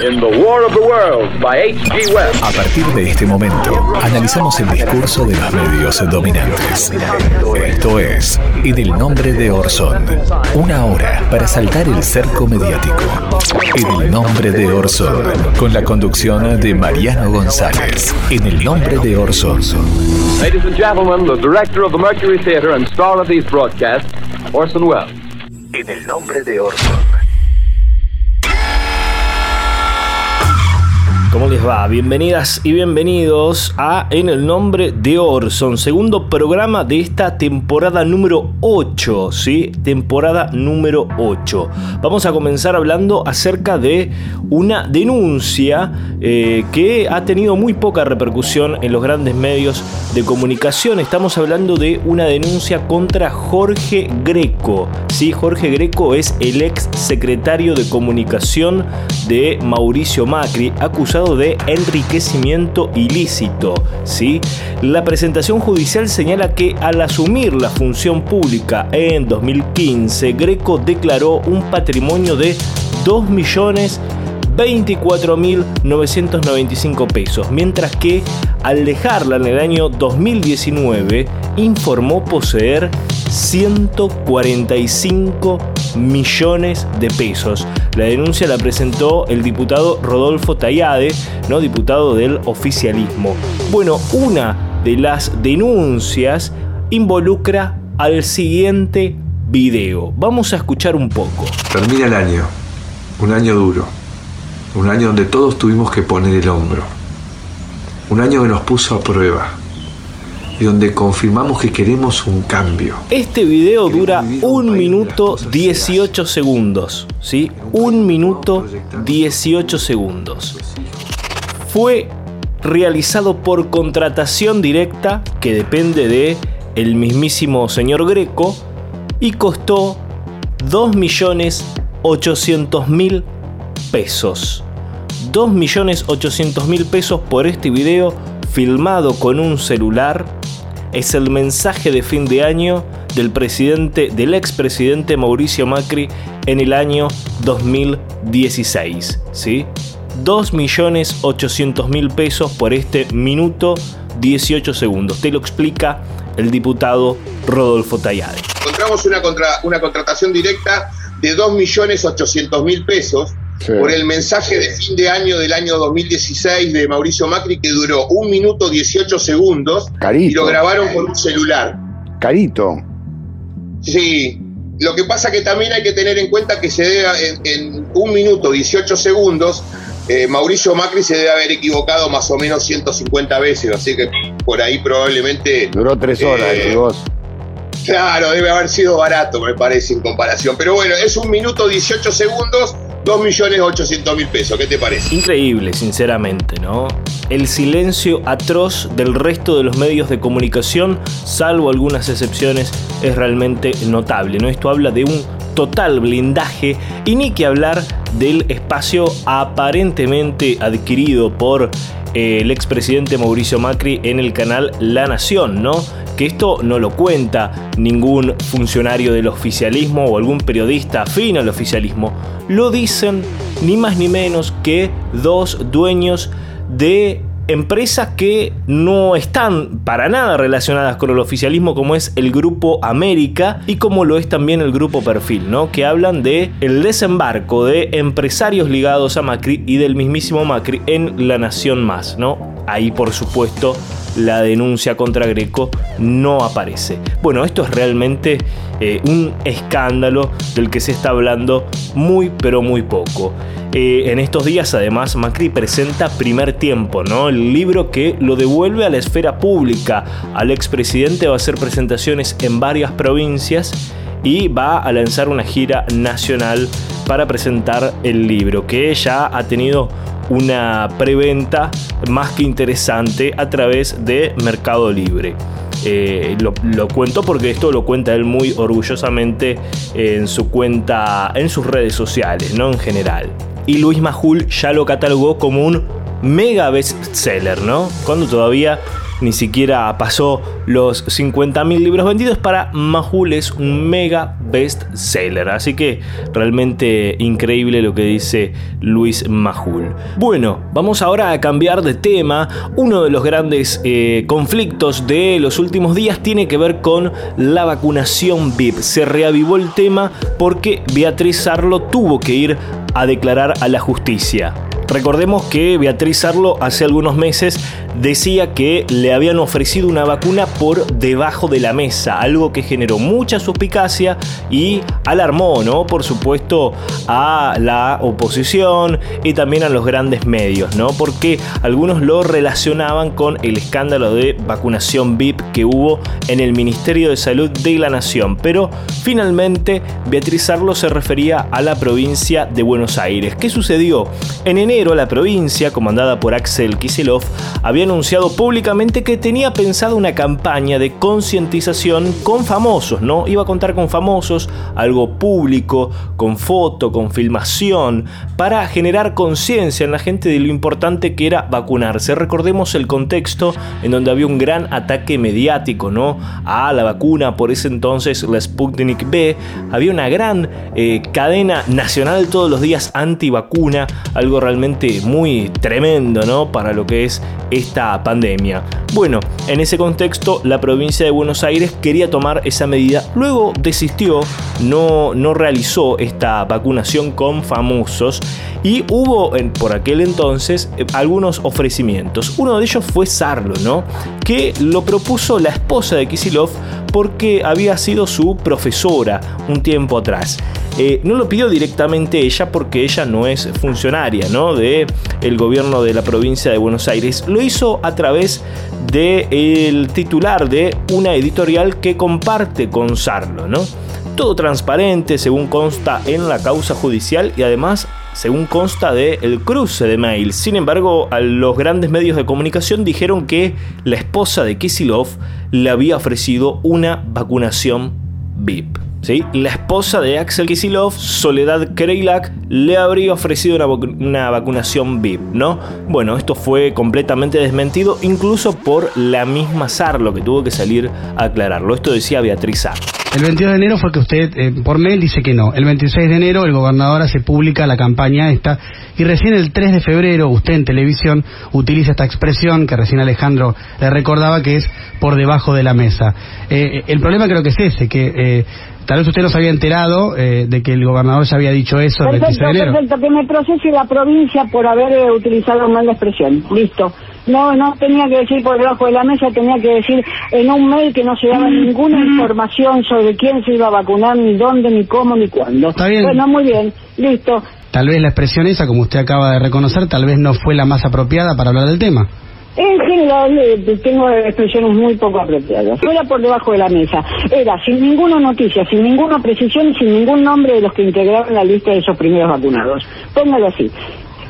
in The War of the Worlds by H.G. Wells. A partir de este momento, analizamos el discurso de los medios dominantes. Esto es En el nombre de Orson. Una hora para saltar el cerco mediático. En el nombre de Orson. Con la conducción de Mariano González. En el nombre de Orson. Ladies and gentlemen, the director of the Mercury Theater and star of these broadcasts, Orson Welles. En el nombre de Orson. ¿Cómo les va? Bienvenidas y bienvenidos a En el nombre de Orson, segundo programa de esta temporada número 8, ¿sí? Temporada número 8. Vamos a comenzar hablando acerca de una denuncia eh, que ha tenido muy poca repercusión en los grandes medios de comunicación. Estamos hablando de una denuncia contra Jorge Greco, ¿sí? Jorge Greco es el ex secretario de comunicación de Mauricio Macri, acusado de enriquecimiento ilícito. ¿sí? La presentación judicial señala que al asumir la función pública en 2015, Greco declaró un patrimonio de 2 millones 24.995 pesos, mientras que al dejarla en el año 2019 informó poseer 145 millones de pesos. La denuncia la presentó el diputado Rodolfo Tayade, ¿no? diputado del oficialismo. Bueno, una de las denuncias involucra al siguiente video. Vamos a escuchar un poco. Termina el año, un año duro, un año donde todos tuvimos que poner el hombro, un año que nos puso a prueba y donde confirmamos que queremos un cambio. Este video dura un minuto 18 segundos, ¿sí? Un minuto 18 segundos. Fue realizado por contratación directa, que depende de el mismísimo señor Greco, y costó 2.800.000 pesos. 2.800.000 pesos por este video filmado con un celular es el mensaje de fin de año del presidente del expresidente Mauricio Macri en el año 2016, ¿sí? 2.800.000 pesos por este minuto 18 segundos. Te lo explica el diputado Rodolfo Tayade. Encontramos una, una contratación directa de 2.800.000 pesos Sí. por el mensaje de fin de año del año 2016 de Mauricio Macri que duró un minuto 18 segundos y Carito. lo grabaron por un celular. Carito. Sí, lo que pasa que también hay que tener en cuenta que se debe, en, en un minuto 18 segundos, eh, Mauricio Macri se debe haber equivocado más o menos 150 veces, así que por ahí probablemente... Duró tres horas, Eh, vos. Claro, debe haber sido barato, me parece, en comparación. Pero bueno, es un minuto 18 segundos, 2.800.000 pesos. ¿Qué te parece? Increíble, sinceramente, ¿no? El silencio atroz del resto de los medios de comunicación, salvo algunas excepciones, es realmente notable, ¿no? Esto habla de un total blindaje y ni que hablar del espacio aparentemente adquirido por eh, el expresidente Mauricio Macri en el canal La Nación, ¿no? Que esto no lo cuenta ningún funcionario del oficialismo o algún periodista afín al oficialismo. Lo dicen ni más ni menos que dos dueños de empresas que no están para nada relacionadas con el oficialismo como es el grupo América y como lo es también el grupo Perfil, ¿no? Que hablan de el desembarco de empresarios ligados a Macri y del mismísimo Macri en La Nación Más, ¿no? Ahí por supuesto la denuncia contra Greco no aparece. Bueno, esto es realmente eh, un escándalo del que se está hablando muy pero muy poco. Eh, en estos días además Macri presenta Primer Tiempo, ¿no? El libro que lo devuelve a la esfera pública. Al expresidente va a hacer presentaciones en varias provincias y va a lanzar una gira nacional para presentar el libro, que ya ha tenido una preventa más que interesante a través de Mercado Libre. Eh, lo, lo cuento porque esto lo cuenta él muy orgullosamente en su cuenta, en sus redes sociales, ¿no? En general. y Luis Majul ya lo catalogó como un mega bestseller, ¿no? Cuando todavía ni siquiera pasó los 50.000 libros vendidos. Para Mahul es un mega best seller. Así que realmente increíble lo que dice Luis Mahul. Bueno, vamos ahora a cambiar de tema. Uno de los grandes eh, conflictos de los últimos días tiene que ver con la vacunación VIP. Se reavivó el tema porque Beatriz Arlo tuvo que ir a declarar a la justicia. Recordemos que Beatriz Arlo hace algunos meses decía que le habían ofrecido una vacuna por debajo de la mesa, algo que generó mucha suspicacia y alarmó, ¿no? Por supuesto, a la oposición y también a los grandes medios, ¿no? Porque algunos lo relacionaban con el escándalo de vacunación VIP que hubo en el Ministerio de Salud de la Nación. Pero finalmente Beatriz Arlo se refería a la provincia de Buenos Aires. ¿Qué sucedió? En enero la provincia, comandada por Axel Kisilov, había anunciado públicamente que tenía pensado una campaña de concientización con famosos, ¿no? Iba a contar con famosos, algo público, con foto, con filmación, para generar conciencia en la gente de lo importante que era vacunarse. Recordemos el contexto en donde había un gran ataque mediático, ¿no? A la vacuna, por ese entonces la Sputnik B, había una gran eh, cadena nacional todos los días anti-vacuna, algo realmente muy tremendo, ¿no? Para lo que es esta pandemia. Bueno, en ese contexto, la provincia de Buenos Aires quería tomar esa medida. Luego desistió, no, no realizó esta vacunación con famosos y hubo por aquel entonces eh, algunos ofrecimientos. Uno de ellos fue Sarlo, ¿no? Que lo propuso la esposa de Kisilov porque había sido su profesora un tiempo atrás. Eh, no lo pidió directamente ella porque ella no es funcionaria ¿no? de el gobierno de la provincia de Buenos Aires. Lo hizo a través del titular de una editorial que comparte con Sarlo. ¿no? Todo transparente según consta en la causa judicial y además según consta de el cruce de mail. Sin embargo, a los grandes medios de comunicación dijeron que la esposa de Kisilov le había ofrecido una vacunación VIP. La esposa de Axel Kisilov, Soledad Kreilak, le habría ofrecido una, vacunación VIP, ¿no? Bueno, esto fue completamente desmentido, incluso por la misma Sarlo, que tuvo que salir a aclararlo. Esto decía Beatriz Sarlo. El 22 de enero fue que usted, eh, por mail, dice que no. El 26 de enero el gobernador hace pública la campaña esta. Y recién el 3 de febrero usted en televisión utiliza esta expresión que recién Alejandro le recordaba que es por debajo de la mesa. Eh, el problema creo que es ese, que... Eh, Tal vez usted no se había enterado eh, de que el gobernador ya había dicho eso el 26 de enero. Perfecto, que me procese la provincia por haber eh, utilizado mal la expresión. Listo. No, no tenía que decir por debajo de la mesa, tenía que decir en un mail que no se daba ninguna información sobre quién se iba a vacunar, ni dónde, ni cómo, ni cuándo. Está bien. Bueno, muy bien, listo. Tal vez la expresión esa, como usted acaba de reconocer, tal vez no fue la más apropiada para hablar del tema. En general eh, tengo expresiones muy poco apropiadas. No era por debajo de la mesa, era sin ninguna noticia, sin ninguna precisión y sin ningún nombre de los que integraron la lista de esos primeros vacunados. Póngalo así.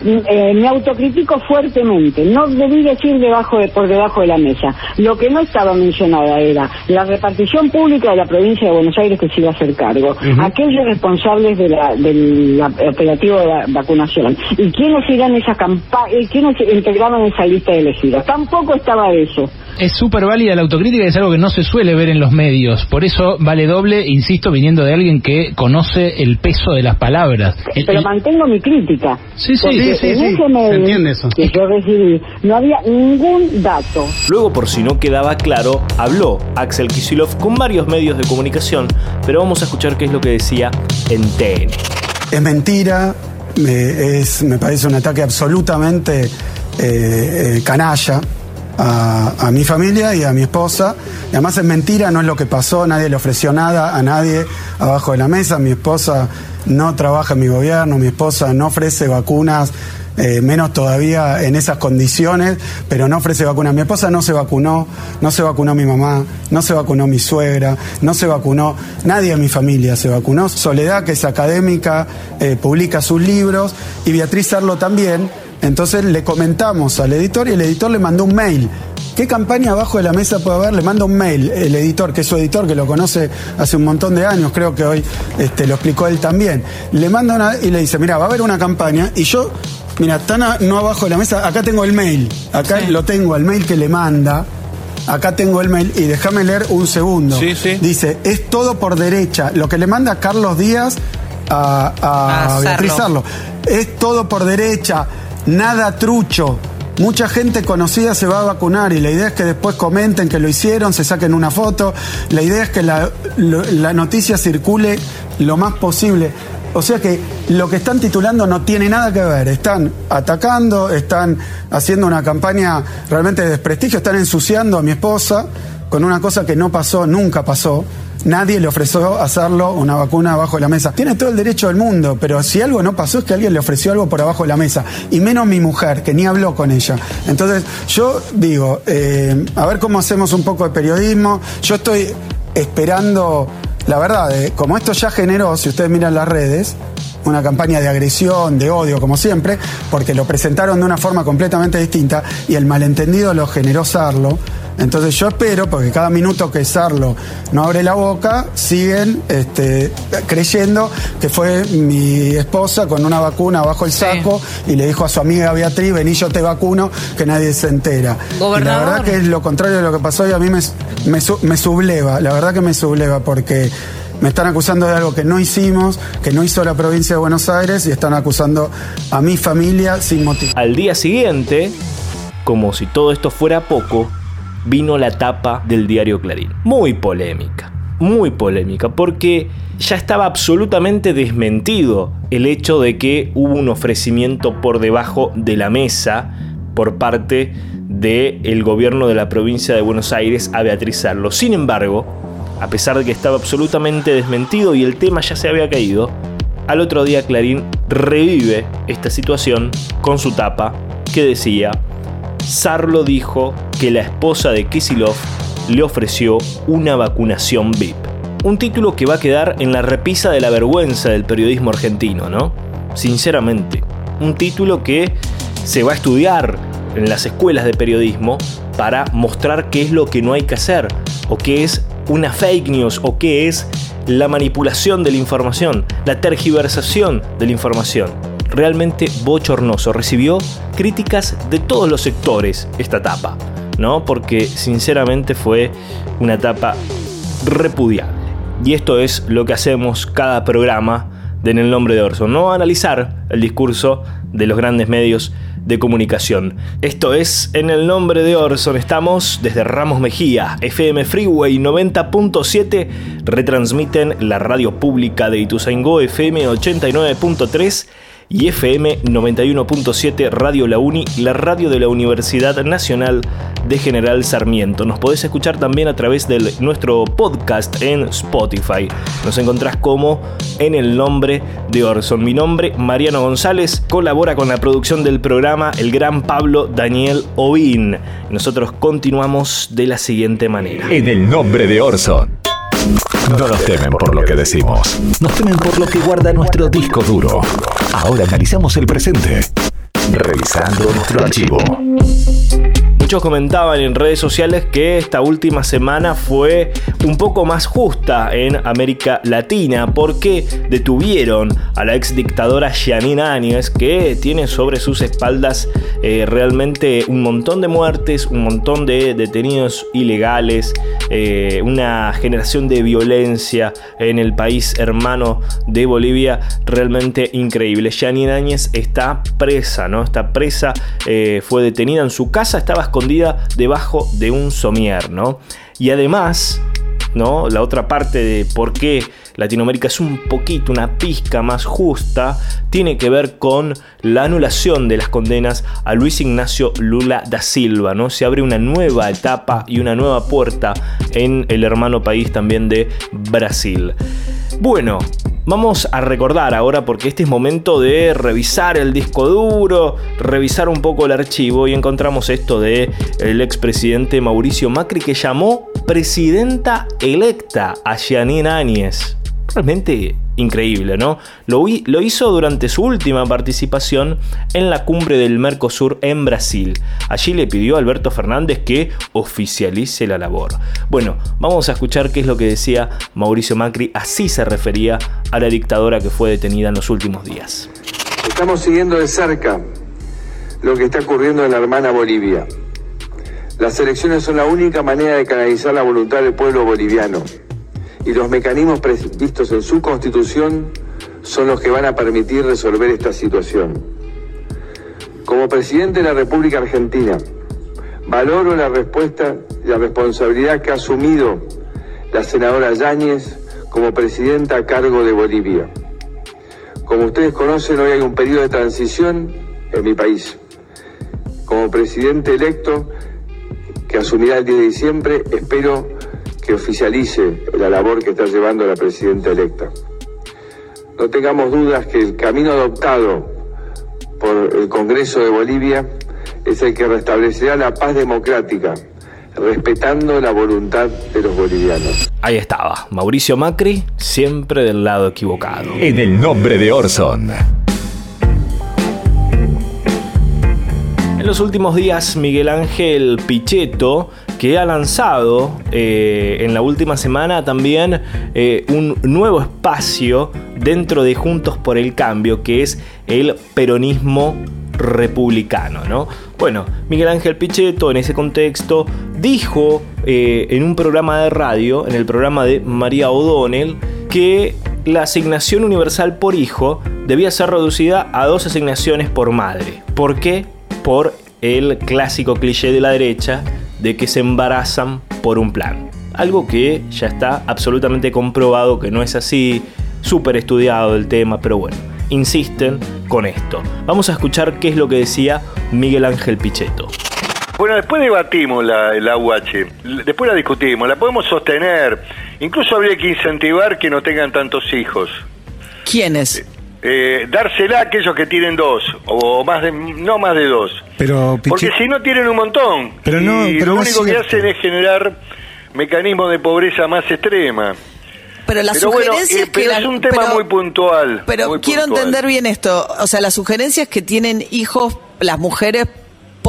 Eh, me autocritico fuertemente. No debí decir debajo de, por debajo de la mesa. Lo que no estaba mencionada era la repartición pública de la provincia de Buenos Aires que se iba a hacer cargo, aquellos responsables de la, del operativo de la vacunación y quiénes irán esa campaña, eh, quiénes integraban esa lista de elegidos. Tampoco estaba eso es súper válida la autocrítica y es algo que no se suele ver en los medios. Por eso vale doble, insisto, viniendo de alguien que conoce el peso de las palabras. Pero mantengo mi crítica. Sí, sí, sí, sí, se entiende eso. Que yo recibí, no había ningún dato. Luego, por si no quedaba claro, habló Axel Kisilov con varios medios de comunicación, pero vamos a escuchar qué es lo que decía en TN. Es mentira, me, es, me parece un ataque absolutamente eh, eh, canalla a, mi familia y a mi esposa. Y además es mentira, no es lo que pasó, nadie le ofreció nada a nadie abajo de la mesa. Mi esposa no trabaja mi gobierno, mi esposa no ofrece vacunas. Eh, menos todavía en esas condiciones, pero no ofrece vacunas. Mi esposa no se vacunó, no se vacunó mi mamá, no se vacunó mi suegra, no se vacunó, nadie en mi familia se vacunó. Soledad, que es académica, eh, publica sus libros, y Beatriz Arlo también, entonces le comentamos al editor y el editor le mandó un mail ¿qué campaña abajo de la mesa puede haber? Le manda un mail, el editor, que es su editor, que lo conoce hace un montón de años, creo que hoy este, lo explicó él también. Le manda una y le dice, mira, va a haber una campaña y yo, mira, están no abajo de la mesa, acá tengo el mail, acá lo tengo, el mail que le manda. Acá tengo el mail y déjame leer un segundo. Dice, es todo por derecha. Lo que le manda Carlos Díaz a, a, Beatriz Sarlo. Es todo por derecha, nada trucho. Mucha gente conocida se va a vacunar y la idea es que después comenten que lo hicieron, se saquen una foto. La idea es que la, noticia circule lo más posible. O sea que lo que están titulando no tiene nada que ver. Están atacando, están haciendo una campaña realmente de desprestigio, están ensuciando a mi esposa con una cosa que no pasó, nunca pasó. Nadie le ofreció hacerlo una vacuna abajo de la mesa. Tiene todo el derecho del mundo, pero si algo no pasó es que alguien le ofreció algo por abajo de la mesa. Y menos mi mujer, que ni habló con ella. Entonces, yo digo, eh, a ver cómo hacemos un poco de periodismo. Yo estoy esperando, la verdad, eh, como esto ya generó, si ustedes miran las redes, una campaña de agresión, de odio, como siempre, porque lo presentaron de una forma completamente distinta y el malentendido lo generó Sarlo. Entonces yo espero, porque cada minuto que Sarlo no abre la boca, siguen este, creyendo que fue mi esposa con una vacuna bajo el saco y le dijo a su amiga Beatriz, vení yo te vacuno, que nadie se entera. Y la verdad que es lo contrario de lo que pasó y a mí me, me, me subleva, la verdad que me subleva, porque me están acusando de algo que no hicimos, que no hizo la provincia de Buenos Aires y están acusando a mi familia sin motivo. Al día siguiente, como si todo esto fuera poco, vino la tapa del diario Clarín. Muy polémica, muy polémica, porque ya estaba absolutamente desmentido el hecho de que hubo un ofrecimiento por debajo de la mesa por parte del gobierno de la provincia de Buenos Aires a Beatriz Arlo. Sin embargo, a pesar de que estaba absolutamente desmentido y el tema ya se había caído, al otro día Clarín revive esta situación con su tapa que decía, Sarlo dijo que la esposa de Kisilov le ofreció una vacunación VIP. Un título que va a quedar en la repisa de la vergüenza del periodismo argentino, ¿no? Sinceramente, un título que se va a estudiar en las escuelas de periodismo para mostrar qué es lo que no hay que hacer o qué es una fake news o qué es la manipulación de la información, la tergiversación de la información. Realmente bochornoso. Recibió críticas de todos los sectores esta etapa, ¿no? Porque sinceramente fue una etapa repudiable. Y esto es lo que hacemos cada programa de En el nombre de Orson, no analizar el discurso de los grandes medios de comunicación. Esto es En el nombre de Orson. Estamos desde Ramos Mejía, FM Freeway 90.7. Retransmiten la radio pública de Ituzaingó, FM 89.3 y FM 91.7 Radio La Uni, la radio de la Universidad Nacional de General Sarmiento. Nos podés escuchar también a través de nuestro podcast en Spotify. Nos encontrás como en el nombre de Orson. Mi nombre, Mariano González, colabora con la producción del programa el gran Pablo Daniel Ovin. Nosotros continuamos de la siguiente manera. En el nombre de Orson. No nos temen por lo que decimos, nos temen por lo que guarda nuestro disco duro. Ahora analizamos el presente, revisando nuestro archivo. Muchos comentaban en redes sociales que esta última semana fue un poco más justa en América Latina porque detuvieron a la ex dictadora Janine Áñez que tiene sobre sus espaldas eh, realmente un montón de muertes, un montón de detenidos ilegales, eh, una generación de violencia en el país hermano de Bolivia realmente increíble. Janine Áñez está presa, ¿no? Está presa, eh, fue detenida en su casa, estaba escondida debajo de un somier, ¿no? Y además, ¿no? La otra parte de por qué Latinoamérica es un poquito, una pizca más justa, tiene que ver con la anulación de las condenas a Luis Ignacio Lula da Silva, ¿no? Se abre una nueva etapa y una nueva puerta en el hermano país también de Brasil. Bueno, Vamos a recordar ahora porque este es momento de revisar el disco duro, revisar un poco el archivo y encontramos esto de expresidente Mauricio Macri que llamó presidenta electa a Janine Áñez. Realmente increíble, ¿no? Lo, hizo durante su última participación en la cumbre del Mercosur en Brasil. Allí le pidió a Alberto Fernández que oficialice la labor. Bueno, vamos a escuchar qué es lo que decía Mauricio Macri, así se refería a la dictadora que fue detenida en los últimos días. Estamos siguiendo de cerca lo que está ocurriendo en la hermana Bolivia. Las elecciones son la única manera de canalizar la voluntad del pueblo boliviano y los mecanismos previstos en su constitución son los que van a permitir resolver esta situación. Como presidente de la República Argentina, valoro la respuesta y la responsabilidad que ha asumido la senadora Yáñez como presidenta a cargo de Bolivia. Como ustedes conocen, hoy hay un periodo de transición en mi país. Como presidente electo, que asumirá el 10 de diciembre, espero que oficialice la labor que está llevando la presidenta electa. No tengamos dudas que el camino adoptado por el Congreso de Bolivia es el que restablecerá la paz democrática, respetando la voluntad de los bolivianos. Ahí estaba, Mauricio Macri, siempre del lado equivocado. En el nombre de Orson. En los últimos días, Miguel Ángel Pichetto, que ha lanzado eh, en la última semana también eh, un nuevo espacio dentro de Juntos por el Cambio, que es el peronismo republicano, ¿no? Bueno, Miguel Ángel Pichetto en ese contexto dijo eh, en un programa de radio, en el programa de María O'Donnell, que la asignación universal por hijo debía ser reducida a dos asignaciones por madre. ¿Por qué? Por el clásico cliché de la derecha de que se embarazan por un plan. Algo que ya está absolutamente comprobado que no es así, súper estudiado el tema, pero bueno insisten con esto. Vamos a escuchar qué es lo que decía Miguel Ángel Pichetto. Bueno, después debatimos la, el AUH, después la discutimos, la podemos sostener, incluso habría que incentivar que no tengan tantos hijos. ¿Quiénes? Eh, dársela a aquellos que tienen dos, o más de, no más de dos. Pero, Porque si no tienen un montón, pero no, y pero lo único que hacen es generar mecanismos de pobreza más extrema. Pero la Pero bueno, sugerencia eh, es que pero la- es un tema pero- muy puntual. Pero muy quiero puntual. entender bien esto. O sea, la sugerencia es que tienen hijos las mujeres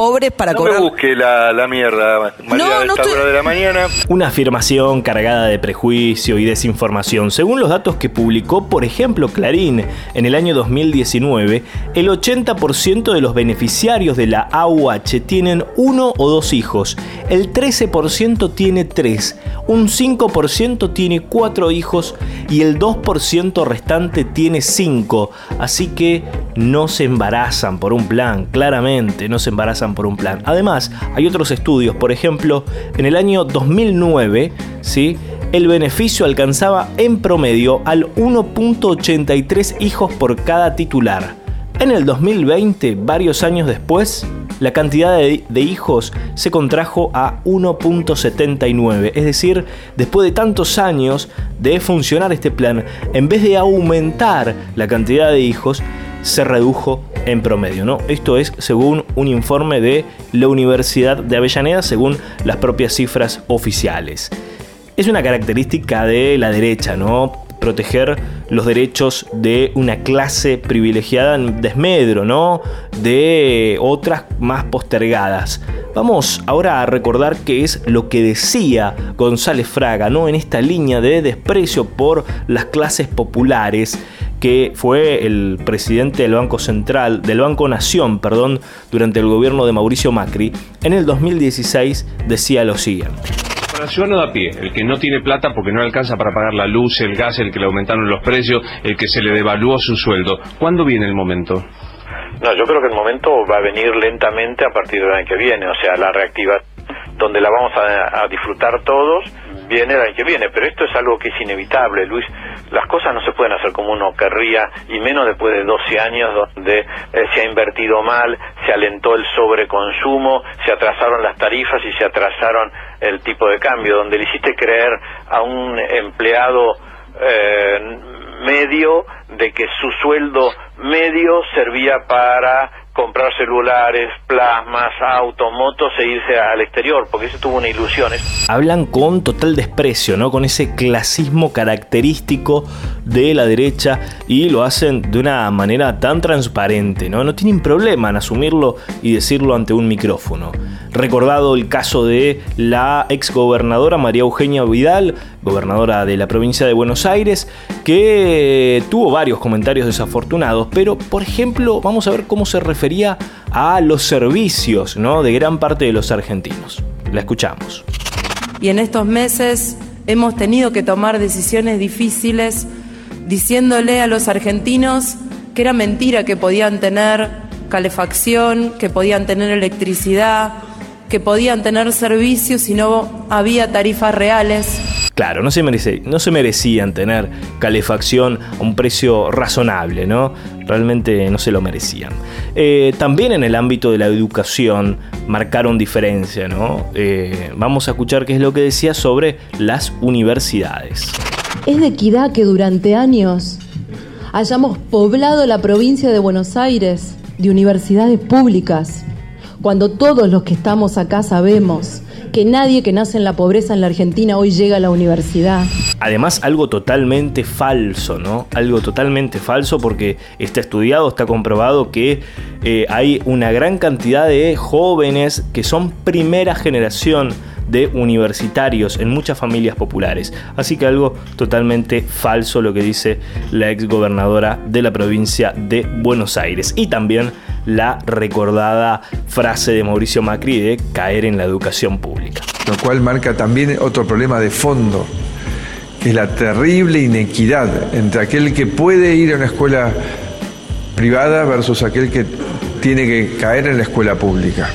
pobres para No cobrar. busque la, la mierda, María, No, no esta estoy- hora de la mañana. Una afirmación cargada de prejuicio y desinformación. Según los datos que publicó, por ejemplo, Clarín en el año 2019, el 80% de los beneficiarios de la AUH tienen uno o dos hijos, el 13% tiene tres, un 5% tiene cuatro hijos y el 2% restante tiene cinco. Así que no se embarazan por un plan, claramente no se embarazan por un plan. Además, hay otros estudios, por ejemplo, en el año 2009, ¿sí? el beneficio alcanzaba en promedio al 1.83 hijos por cada titular. En el 2020, varios años después, la cantidad de, de hijos se contrajo a 1.79. Es decir, después de tantos años de funcionar este plan, en vez de aumentar la cantidad de hijos, se redujo en promedio. ¿no? Esto es según un informe de la Universidad de Avellaneda, según las propias cifras oficiales. Es una característica de la derecha, ¿no? Proteger los derechos de una clase privilegiada en desmedro, ¿no? De otras más postergadas. Vamos ahora a recordar qué es lo que decía González Fraga, ¿no? En esta línea de desprecio por las clases populares que fue el presidente del Banco Central, del Banco Nación, perdón, durante el gobierno de Mauricio Macri, en el 2016 decía lo siguiente. Para el ciudadano de a pie, el que no tiene plata porque no le alcanza para pagar la luz, el gas, el que le aumentaron los precios, el que se le devaluó su sueldo. ¿Cuándo viene el momento? No, yo creo que el momento va a venir lentamente a partir del año que viene, o sea, la reactivación donde la vamos a, a disfrutar todos viene el año que viene, pero esto es algo que es inevitable, Luis. Las cosas no se pueden hacer como uno querría, y menos después de 12 años donde eh, se ha invertido mal, se alentó el sobreconsumo, se atrasaron las tarifas y se atrasaron el tipo de cambio, donde le hiciste creer a un empleado eh, medio de que su sueldo medio servía para comprar celulares, plasmas, autos, motos e irse al exterior, porque eso tuvo una ilusión. Hablan con total desprecio, ¿no? Con ese clasismo característico de la derecha y lo hacen de una manera tan transparente, ¿no? No tienen problema en asumirlo y decirlo ante un micrófono. Recordado el caso de la exgobernadora María Eugenia Vidal, gobernadora de la provincia de Buenos Aires, que tuvo varios comentarios desafortunados, pero por ejemplo, vamos a ver cómo se refería a los servicios ¿no? de gran parte de los argentinos. La escuchamos. Y en estos meses hemos tenido que tomar decisiones difíciles diciéndole a los argentinos que era mentira que podían tener calefacción, que podían tener electricidad, que podían tener servicios si no había tarifas reales. Claro, no se, merecían tener calefacción a un precio razonable, ¿no? Realmente no se lo merecían. Eh, también en el ámbito de la educación marcaron diferencia, ¿no? Eh, vamos a escuchar qué es lo que decía sobre las universidades. Es de equidad que durante años hayamos poblado la provincia de Buenos Aires de universidades públicas, cuando todos los que estamos acá sabemos que nadie que nace en la pobreza en la Argentina hoy llega a la universidad. Además, algo totalmente falso, ¿no? Algo totalmente falso porque está estudiado, está comprobado que eh, hay una gran cantidad de jóvenes que son primera generación de universitarios en muchas familias populares. Así que algo totalmente falso lo que dice la ex gobernadora de la provincia de Buenos Aires. Y también la recordada frase de Mauricio Macri de caer en la educación pública. Lo cual marca también otro problema de fondo, que es la terrible inequidad entre aquel que puede ir a una escuela privada versus aquel que tiene que caer en la escuela pública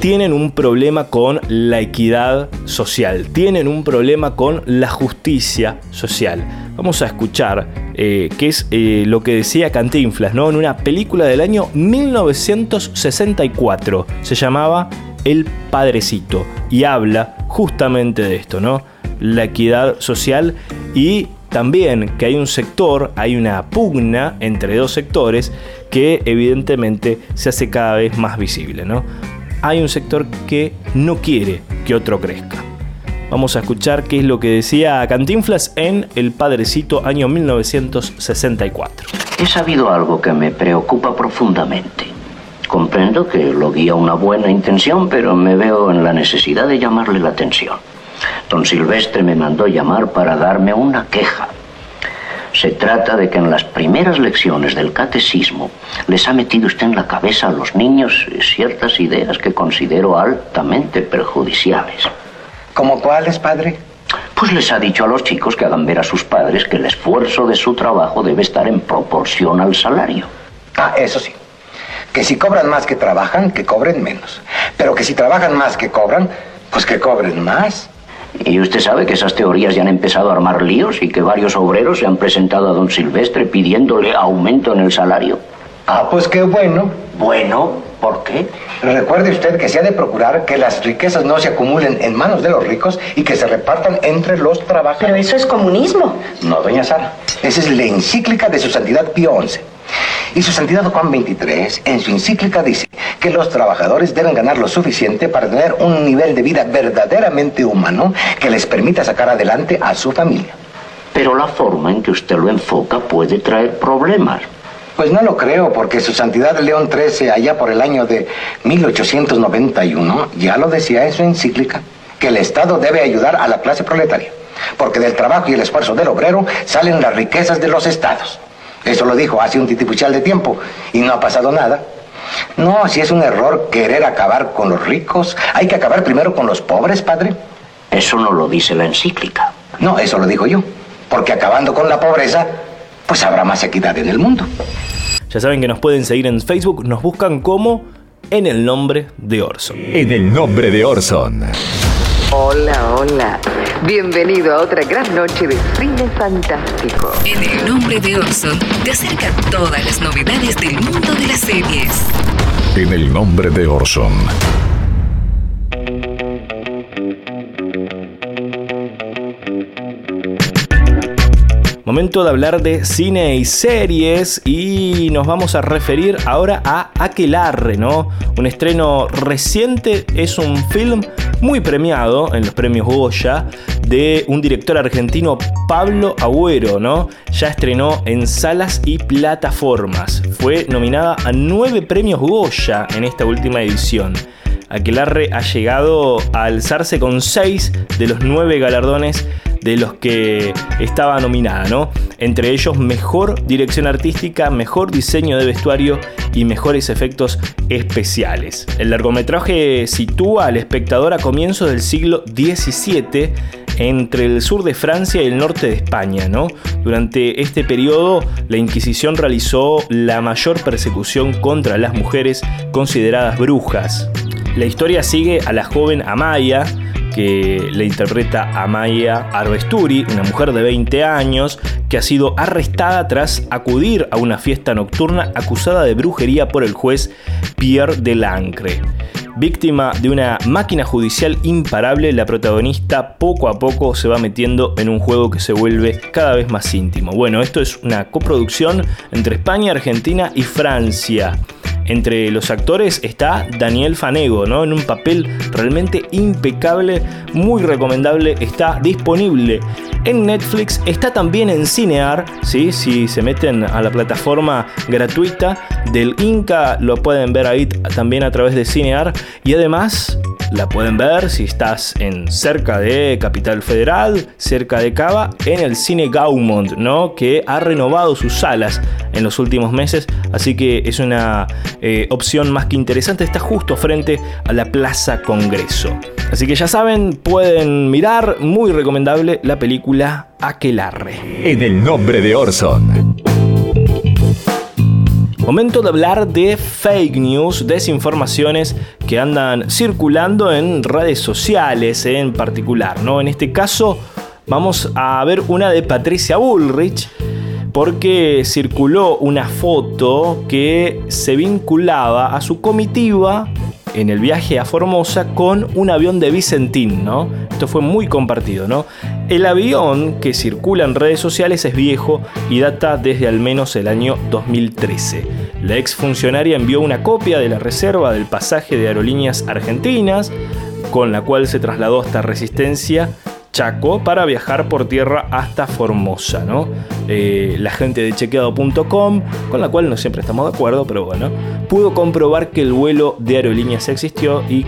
tienen un problema con la equidad social, tienen un problema con la justicia social. Vamos a escuchar eh, qué es eh, lo que decía Cantinflas, ¿no? En una película del año 1964. Se llamaba El Padrecito. Y habla justamente de esto, ¿no? La equidad social y también que hay un sector, hay una pugna entre dos sectores que evidentemente se hace cada vez más visible, ¿no? Hay un sector que no quiere que otro crezca. Vamos a escuchar qué es lo que decía Cantinflas en El Padrecito año 1964. He sabido algo que me preocupa profundamente. Comprendo que lo guía una buena intención, pero me veo en la necesidad de llamarle la atención. Don Silvestre me mandó llamar para darme una queja se trata de que en las primeras lecciones del catecismo les ha metido usted en la cabeza a los niños ciertas ideas que considero altamente perjudiciales. ¿Como cuáles, padre? Pues les ha dicho a los chicos que hagan ver a sus padres que el esfuerzo de su trabajo debe estar en proporción al salario. Ah, eso sí. Que si cobran más que trabajan, que cobren menos. Pero que si trabajan más que cobran, pues que cobren más. Y usted sabe que esas teorías ya han empezado a armar líos y que varios obreros se han presentado a don Silvestre pidiéndole aumento en el salario. Ah, pues qué bueno. Bueno, ¿por qué? Recuerde usted que se ha de procurar que las riquezas no se acumulen en manos de los ricos y que se repartan entre los trabajadores. Pero eso es comunismo. No, doña Sara. Esa es la encíclica de su santidad Pío XI. Y su santidad Juan XXIII, en su encíclica, dice que los trabajadores deben ganar lo suficiente para tener un nivel de vida verdaderamente humano que les permita sacar adelante a su familia. Pero la forma en que usted lo enfoca puede traer problemas. Pues no lo creo, porque su santidad León XIII, allá por el año de 1891, ya lo decía en su encíclica, que el Estado debe ayudar a la clase proletaria, porque del trabajo y el esfuerzo del obrero salen las riquezas de los estados. Eso lo dijo hace un titipuchal de tiempo y no ha pasado nada. No, si es un error querer acabar con los ricos, hay que acabar primero con los pobres, padre. Eso no lo dice la encíclica. No, eso lo digo yo. Porque acabando con la pobreza, pues habrá más equidad en el mundo. Ya saben que nos pueden seguir en Facebook, nos buscan como en el nombre de Orson. En el nombre de Orson. Hola, hola. Bienvenido a otra gran noche de cine fantástico. En el nombre de Orson te acerca todas las novedades del mundo de las series. En el nombre de Orson. Momento de hablar de cine y series y nos vamos a referir ahora a Aquelarre, ¿no? Un estreno reciente, es un film muy premiado en los premios Goya de un director argentino, Pablo Agüero, ¿no? Ya estrenó en salas y plataformas. Fue nominada a nueve premios Goya en esta última edición. Aquelarre ha llegado a alzarse con seis de los nueve galardones de los que estaba nominada, ¿no? Entre ellos mejor dirección artística, mejor diseño de vestuario y mejores efectos especiales. El largometraje sitúa al espectador a comienzos del siglo XVII entre el sur de Francia y el norte de España, ¿no? Durante este periodo, la Inquisición realizó la mayor persecución contra las mujeres consideradas brujas. La historia sigue a la joven Amaya, que le interpreta Amaya Arbesturi, una mujer de 20 años que ha sido arrestada tras acudir a una fiesta nocturna acusada de brujería por el juez Pierre Delancre. Víctima de una máquina judicial imparable, la protagonista poco a poco se va metiendo en un juego que se vuelve cada vez más íntimo. Bueno, esto es una coproducción entre España, Argentina y Francia. Entre los actores está Daniel Fanego, ¿no? En un papel realmente impecable, muy recomendable, está disponible en Netflix, está también en Cinear, ¿sí? si se meten a la plataforma gratuita del Inca, lo pueden ver ahí también a través de Cinear y además la pueden ver si estás en cerca de Capital Federal, cerca de Cava, en el Cine Gaumont, ¿no? que ha renovado sus salas en los últimos meses, así que es una eh, opción más que interesante, está justo frente a la Plaza Congreso. Así que ya saben, pueden mirar, muy recomendable, la película Aquelarre. En el nombre de Orson. Momento de hablar de fake news, desinformaciones que andan circulando en redes sociales en particular, ¿no? En este caso vamos a ver una de Patricia Bullrich porque circuló una foto que se vinculaba a su comitiva en el viaje a Formosa con un avión de Vicentín, ¿no? Esto fue muy compartido, ¿no? El avión que circula en redes sociales es viejo y data desde al menos el año 2013. La exfuncionaria envió una copia de la reserva del pasaje de aerolíneas argentinas, con la cual se trasladó hasta Resistencia Chaco para viajar por tierra hasta Formosa, ¿no? Eh, la gente de chequeado.com, con la cual no siempre estamos de acuerdo, pero bueno, pudo comprobar que el vuelo de aerolíneas existió y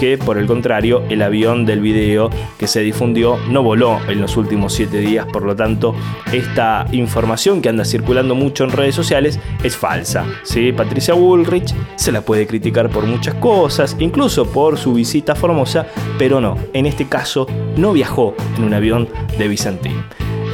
que por el contrario el avión del video que se difundió no voló en los últimos 7 días, por lo tanto esta información que anda circulando mucho en redes sociales es falsa. ¿sí? Patricia Woolrich se la puede criticar por muchas cosas, incluso por su visita a Formosa, pero no, en este caso no viajó en un avión de Bizantín.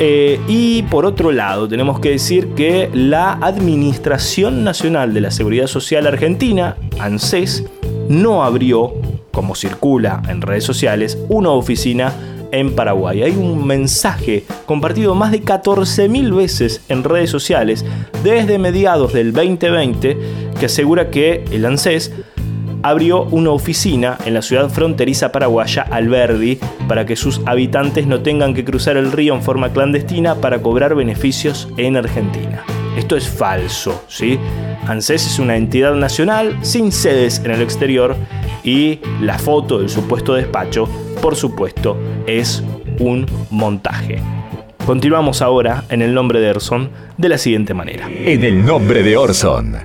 Eh, y por otro lado, tenemos que decir que la Administración Nacional de la Seguridad Social Argentina, ANSES, no abrió, como circula en redes sociales, una oficina en Paraguay. Hay un mensaje compartido más de 14.000 veces en redes sociales desde mediados del 2020 que asegura que el ANSES abrió una oficina en la ciudad fronteriza paraguaya Alberdi para que sus habitantes no tengan que cruzar el río en forma clandestina para cobrar beneficios en Argentina. Esto es falso, ¿sí? ANSES es una entidad nacional sin sedes en el exterior y la foto del supuesto despacho, por supuesto, es un montaje. Continuamos ahora en el nombre de Orson de la siguiente manera. En el nombre de Orson.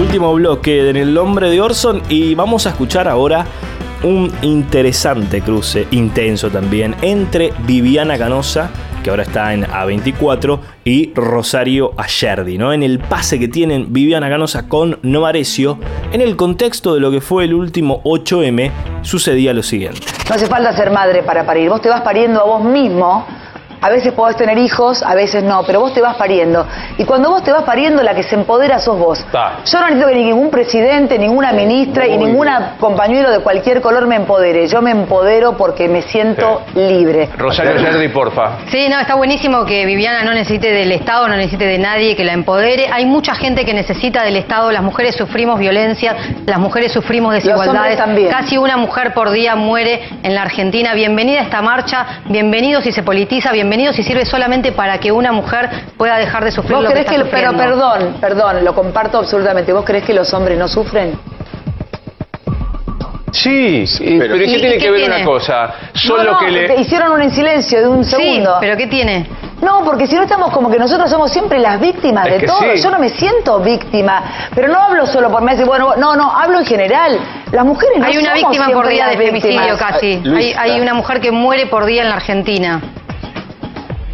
Último bloque en el nombre de Orson y vamos a escuchar ahora un interesante cruce, intenso también, entre Viviana Canosa, que ahora está en A24, y Rosario Ayerdi, ¿no? En el pase que tienen Viviana Canosa con Novarecio, en el contexto de lo que fue el último 8M, sucedía lo siguiente. No hace falta ser madre para parir, vos te vas pariendo a vos mismo A veces podés tener hijos, a veces no, pero vos te vas pariendo. Y cuando vos te vas pariendo, la que se empodera sos vos. Yo no necesito que ningún presidente, ninguna ministra y ninguna compañero de cualquier color me empodere. Yo me empodero porque me siento libre. Rosario Yerdi, porfa. Sí, no, está buenísimo que Viviana no necesite del Estado, no necesite de nadie que la empodere. Hay mucha gente que necesita del Estado. Las mujeres sufrimos violencia, las mujeres sufrimos desigualdades. también. Casi una mujer por día muere en la Argentina. Bienvenida a esta marcha, bienvenido si se politiza, bienvenido si sirve solamente para que una mujer pueda dejar de sufrir ¿Vos lo que está que, pero perdón, perdón, lo comparto absolutamente. ¿Vos crees que los hombres no sufren? Sí, y- pero, ¿qué ¿Y- tiene que ver tiene? una cosa? Solo no, no, que le... hicieron un en silencio de un segundo. pero ¿qué tiene? No, porque si no estamos como que nosotros somos siempre las víctimas Es de todo. sí. Yo no me siento víctima, pero no hablo solo por así, Bueno, no, no, hablo en general. Las mujeres no Hay una somos víctima por día de femicidio casi. Luis, hay, hay una mujer que muere por día en la Argentina.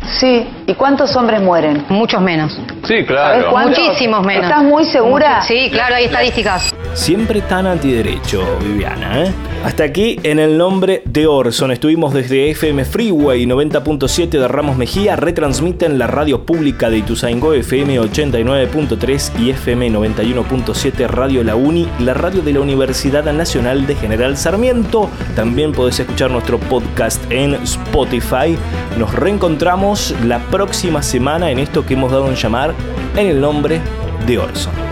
Sí, ¿y cuántos hombres mueren? Muchos menos. Sí, ¿Sabés cuántos? Muchísimos menos. ¿Estás muy segura? Mucho- Sí, claro, hay estadísticas. Siempre tan antiderecho, Viviana, ¿eh? Hasta aquí en el nombre de Orson. Estuvimos desde FM Freeway 90.7 de Ramos Mejía. Retransmiten la radio pública de Ituzaingó FM 89.3 y FM 91.7 Radio La Uni, la radio de la Universidad Nacional de General Sarmiento. También podés escuchar nuestro podcast en Spotify. Nos reencontramos la próxima semana en esto que hemos dado en llamar en el nombre de Orson.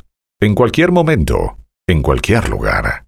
En cualquier momento, en cualquier lugar.